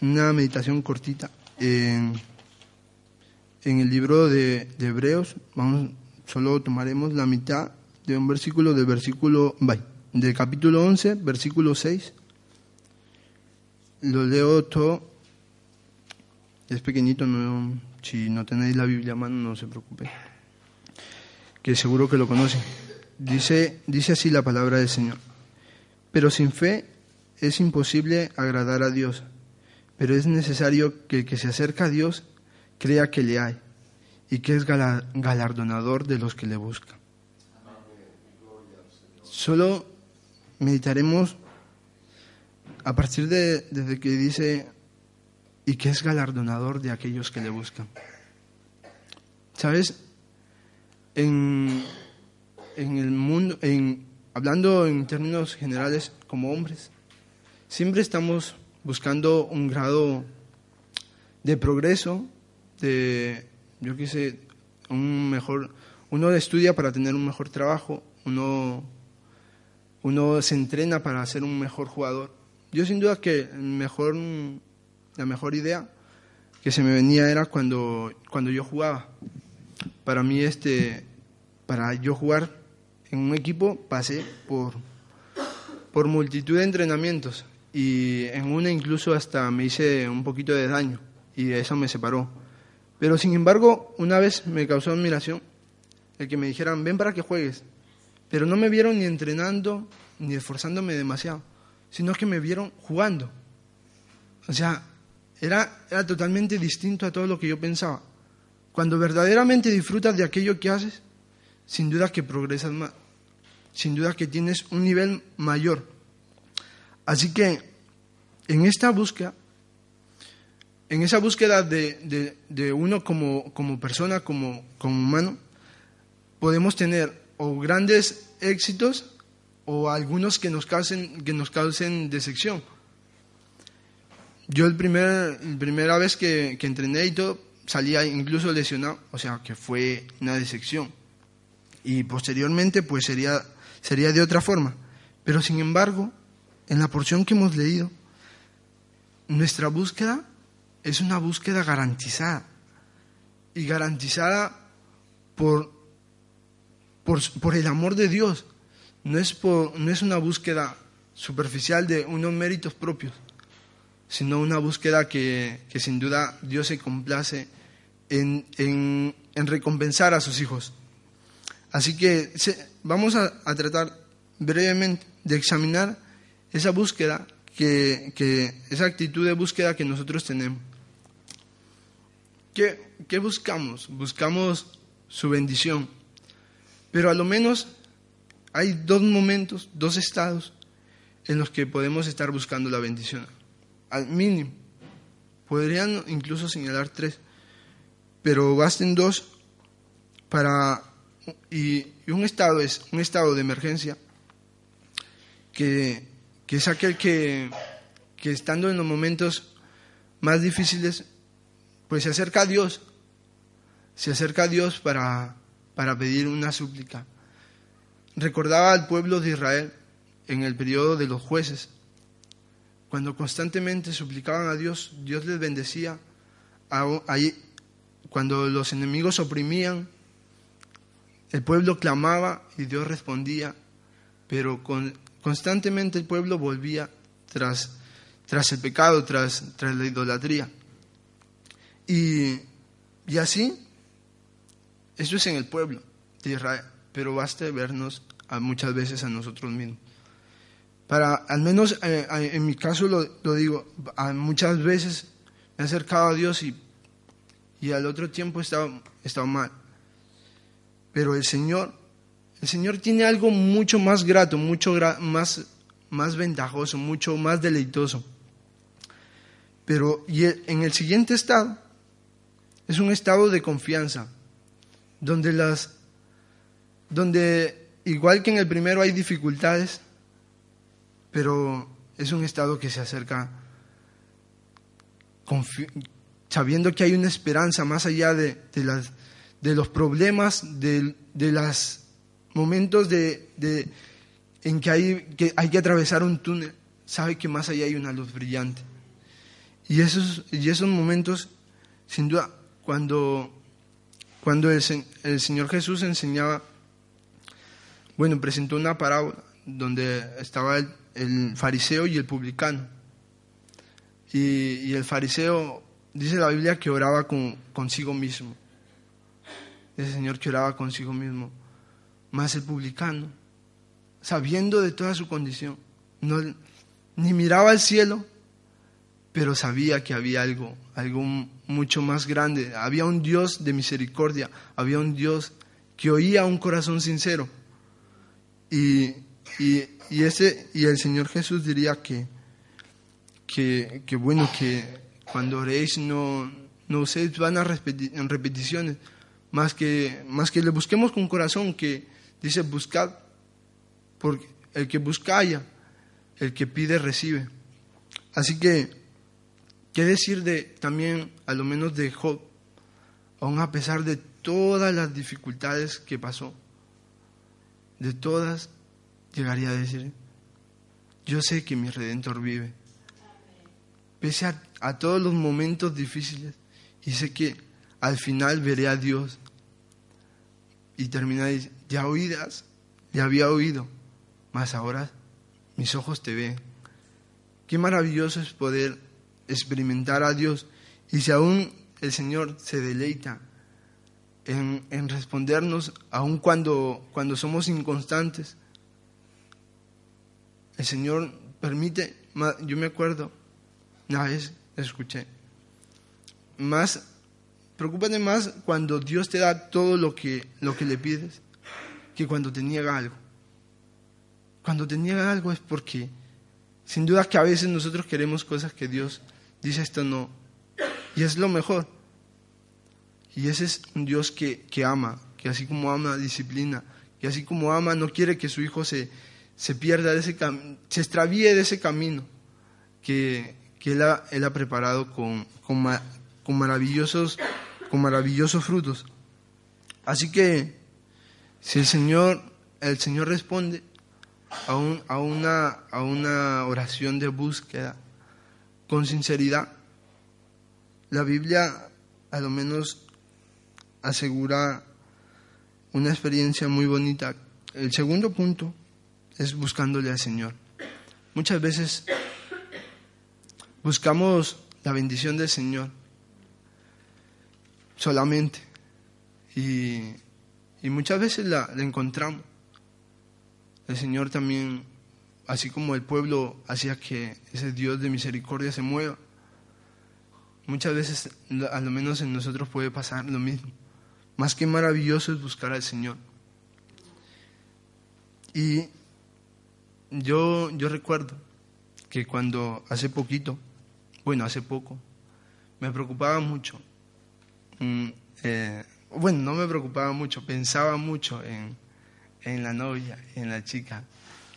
una meditación cortita en, el libro de, de, Hebreos. Vamos, solo tomaremos la mitad de un versículo del versículo del capítulo 11, versículo 6. Lo leo todo. Es pequeñito, no, si no tenéis la Biblia a mano, no se preocupe. Que seguro que lo conocen. Dice, dice así la palabra del Señor. Pero sin fe es imposible agradar a Dios, pero es necesario que el que se acerca a Dios crea que le hay y que es galardonador de los que le buscan. Solo meditaremos a partir de desde que dice y que es galardonador de aquellos que le buscan. ¿Sabes? En, en el mundo, en, hablando en términos generales como hombres, siempre estamos buscando un grado de progreso, de, yo qué sé, un mejor, uno estudia para tener un mejor trabajo, uno, uno se entrena para ser un mejor jugador. Yo sin duda que mejor, la mejor idea que se me venía era cuando, cuando yo jugaba. Para mí, este, para yo jugar en un equipo pasé por, por multitud de entrenamientos y en una incluso hasta me hice un poquito de daño y eso me separó. Pero sin embargo, una vez me causó admiración el que me dijeran, ven para que juegues. Pero no me vieron ni entrenando ni esforzándome demasiado, sino que me vieron jugando. O sea, era, era totalmente distinto a todo lo que yo pensaba. Cuando verdaderamente disfrutas de aquello que haces, sin duda que progresas más, sin duda que tienes un nivel mayor. Así que en esta búsqueda, en esa búsqueda de, uno como, como, persona, como, como humano, podemos tener o grandes éxitos o algunos que nos causen, que nos causen decepción. Yo el primer, la primera vez que, que entrené y todo, salía incluso lesionado, o sea, que fue una decepción y posteriormente pues sería, sería de otra forma. Pero sin embargo, en la porción que hemos leído, nuestra búsqueda es una búsqueda garantizada y garantizada por, por, el amor de Dios. No es, no es una búsqueda superficial de unos méritos propios, sino una búsqueda que, que sin duda Dios se complace en, en recompensar a sus hijos. Así que vamos a, tratar brevemente de examinar esa búsqueda, que, esa actitud de búsqueda que nosotros tenemos. ¿Qué, ¿Qué buscamos? Buscamos su bendición. Pero a lo menos hay dos momentos, dos estados en los que podemos estar buscando la bendición. Al mínimo. Podrían incluso señalar tres, pero basten dos para y, un estado es un estado de emergencia que, es aquel que, que, estando en los momentos más difíciles, pues se acerca a Dios, se acerca a Dios para, para pedir una súplica. Recordaba al pueblo de Israel en el periodo de los jueces, cuando constantemente suplicaban a Dios, Dios les bendecía. Cuando los enemigos oprimían, el pueblo clamaba y Dios respondía, pero constantemente el pueblo volvía tras, tras el pecado, tras, tras la idolatría. Y, y así, eso es en el pueblo de Israel, pero basta vernos muchas veces a nosotros mismos. Para, al menos eh, en mi caso lo, digo, muchas veces me he acercado a Dios y, y al otro tiempo he estado, he estado mal. Pero el Señor, el Señor tiene algo mucho más grato, mucho más, más ventajoso, mucho más deleitoso. Pero y en el siguiente estado es un estado de confianza, donde las donde igual que en el primero hay dificultades, pero es un estado que se acerca sabiendo que hay una esperanza más allá de, de las de los problemas, de, los momentos de, en que hay, que hay que atravesar un túnel, sabe que más allá hay una luz brillante. Y esos, y esos momentos, sin duda, cuando, cuando el, el Señor Jesús enseñaba, bueno, presentó una parábola donde estaba el, el fariseo y el publicano. Y, el fariseo, dice la Biblia, que oraba con, consigo mismo. Ese Señor que oraba consigo mismo. Más el publicano, sabiendo de toda su condición, no, ni miraba al cielo, pero sabía que había algo, algo mucho más grande. Había un Dios de misericordia, había un Dios que oía un corazón sincero. Y, y, y ese, y el Señor Jesús diría que, que, que bueno, que cuando oréis no, no uséis van a repetir, en repeticiones, más que, más que le busquemos con corazón, que dice buscad, porque el que busca haya, el que pide recibe. Así que ¿Qué decir de también, a lo menos de Job, aún a pesar de todas las dificultades que pasó, de todas, llegaría a decir, yo sé que mi redentor vive, pese a, a todos los momentos difíciles, y sé que al final veré a Dios. Y termina diciendo, ya oídas, ya había oído, mas ahora mis ojos te ven. Qué maravilloso es poder experimentar a Dios y si aún el Señor se deleita en, en respondernos, aun cuando, cuando somos inconstantes, el Señor permite, yo me acuerdo, una vez escuché, más, preocúpate más cuando Dios te da todo lo que, lo que le pides que cuando te niega algo. Cuando te algo es porque, sin duda que a veces nosotros queremos cosas que Dios dice esto no. Y es lo mejor. Y ese es un Dios que, que ama, que así como ama, disciplina, que así como ama, no quiere que su hijo se, se pierda de ese se extravíe de ese camino que, que él, ha, él, ha, preparado con, con, con, maravillosos, con maravillosos frutos. Así que si el Señor, el Señor responde a, un, a, una, a una oración de búsqueda, con sinceridad. La Biblia a lo menos asegura una experiencia muy bonita. El segundo punto es buscándole al Señor. Muchas veces buscamos la bendición del Señor solamente y, y muchas veces la, encontramos. El Señor también así como el pueblo hacía que ese Dios de misericordia se mueva. Muchas veces, a lo menos en nosotros puede pasar lo mismo. Más que maravilloso es buscar al Señor. Y yo, yo recuerdo que cuando hace poquito, bueno, hace poco, me preocupaba mucho. Mm, eh, bueno, no me preocupaba mucho, pensaba mucho en, en la novia, en la chica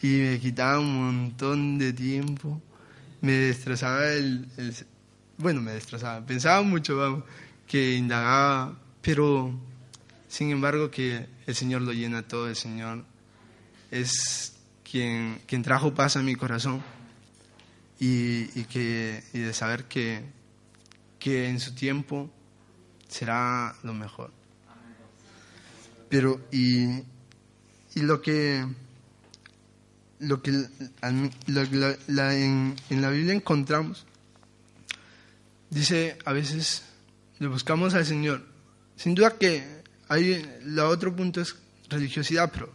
y me quitaba un montón de tiempo. Me destrozaba el, bueno, me destrozaba, pensaba mucho, vamos, que indagaba, pero sin embargo que el Señor lo llena todo, el Señor es quien, quien trajo paz a mi corazón y, y que, y de saber que, que en su tiempo será lo mejor. Pero, y, y lo que lo que la, en, en, la Biblia encontramos, dice a veces le buscamos al Señor. Sin duda que hay, la otro punto es religiosidad, pero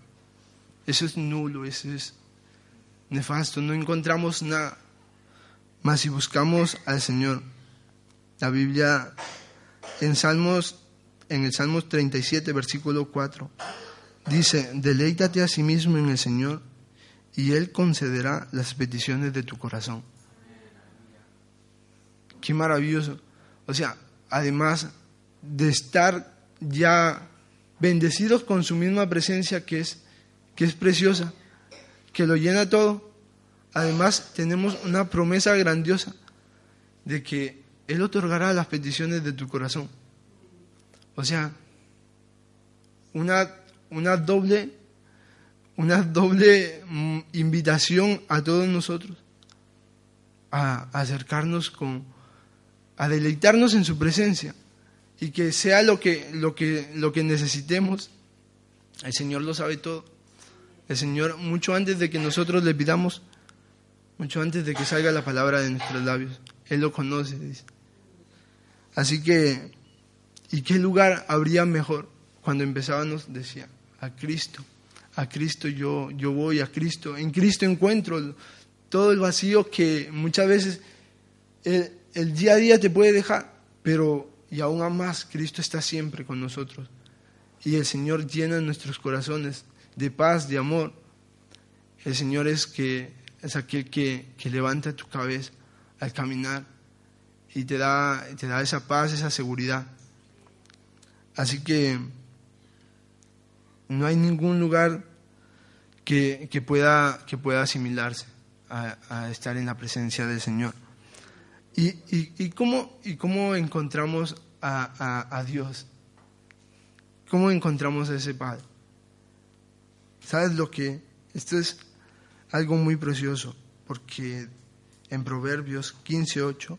eso es nulo, eso es nefasto, no encontramos nada. Más si buscamos al Señor, la Biblia en Salmos, en el Salmos 37, versículo 4, dice, deleítate a sí mismo en el Señor y Él concederá las peticiones de tu corazón. Qué maravilloso. O sea, además de estar ya bendecidos con su misma presencia que es, que es preciosa, que lo llena todo, además tenemos una promesa grandiosa de que Él otorgará las peticiones de tu corazón. O sea, una, una doble una doble mm, invitación a todos nosotros a acercarnos con, a deleitarnos en su presencia y que sea lo que, lo que, lo que necesitemos. El Señor lo sabe todo. El Señor, mucho antes de que nosotros le pidamos, mucho antes de que salga la palabra de nuestros labios, Él lo conoce. Así que, ¿y qué lugar habría mejor? Cuando empezábamos, decía, a Cristo. A Cristo yo, yo voy, a Cristo. En Cristo encuentro todo el vacío que muchas veces el, el día a día te puede dejar, pero y aún más Cristo está siempre con nosotros. Y el Señor llena nuestros corazones de paz, de amor. El Señor es, que, es aquel que, que levanta tu cabeza al caminar y te da, te da esa paz, esa seguridad. Así que no hay ningún lugar que, que, pueda, que pueda asimilarse a, estar en la presencia del Señor. ¿Y, y, y, cómo, y cómo encontramos a, a, a, Dios? ¿Cómo encontramos a ese Padre? ¿Sabes lo que? Esto es algo muy precioso, porque en Proverbios 15.8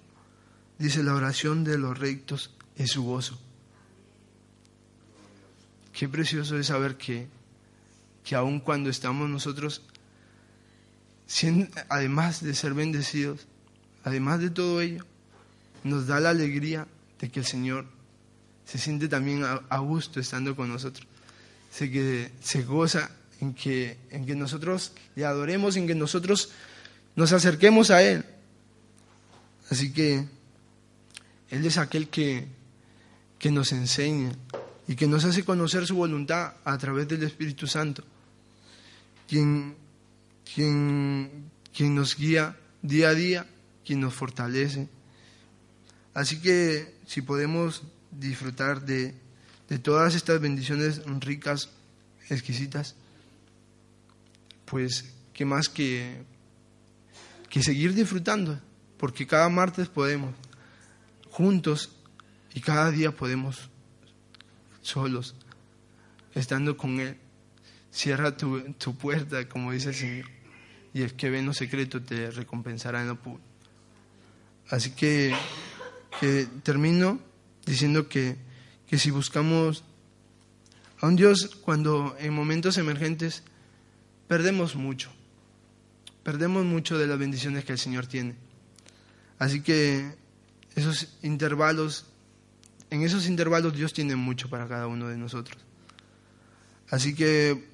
dice, la oración de los rectos es su gozo. Qué precioso es saber que, que aun cuando estamos nosotros, además de ser bendecidos, además de todo ello, nos da la alegría de que el Señor se siente también a, gusto estando con nosotros. Se, que, se goza en que, en que nosotros le adoremos, en que nosotros nos acerquemos a Él. Así que Él es aquel que, que nos enseña y que nos hace conocer su voluntad a través del Espíritu Santo, quien, quien, quien nos guía día a día quien nos fortalece. Así que si podemos disfrutar de, de todas estas bendiciones ricas, exquisitas, pues qué más que, que seguir disfrutando, porque cada martes podemos, juntos, y cada día podemos, solos, estando con Él. Cierra tu, tu puerta, como dice el Señor, y el que ve en lo secreto te recompensará en lo público. Así que, termino diciendo que, que si buscamos a un Dios cuando en momentos emergentes perdemos mucho, perdemos mucho de las bendiciones que el Señor tiene. Así que esos intervalos, en esos intervalos Dios tiene mucho para cada uno de nosotros. Así que,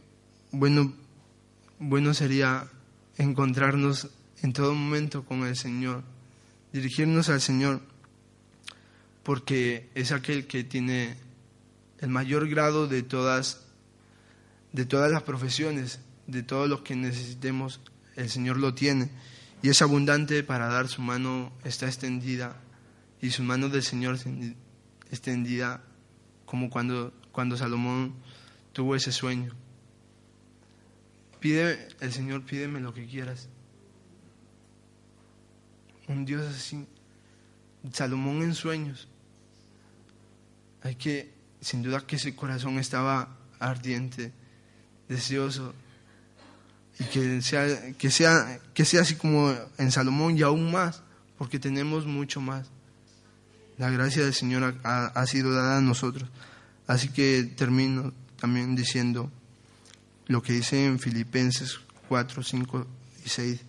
bueno, bueno sería encontrarnos en todo momento con el Señor dirigirnos al Señor, porque es aquel que tiene el mayor grado de todas, de todas las profesiones, de todo lo que necesitemos, el Señor lo tiene. Y es abundante para dar, su mano está extendida, y su mano del Señor extendida, como cuando, cuando Salomón tuvo ese sueño. Pide, el Señor, pídeme lo que quieras un Dios así. Salomón en sueños. Hay que, sin duda que ese corazón estaba ardiente, deseoso, y que sea, que sea, que sea así como en Salomón y aún más, porque tenemos mucho más. La gracia del Señor ha, sido dada a nosotros. Así que termino también diciendo lo que dice en Filipenses 4, 5 y 6.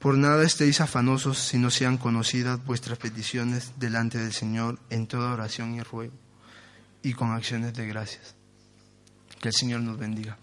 Por nada estéis afanosos si no sean conocidas vuestras peticiones delante del Señor en toda oración y ruego y con acciones de gracias. Que el Señor nos bendiga.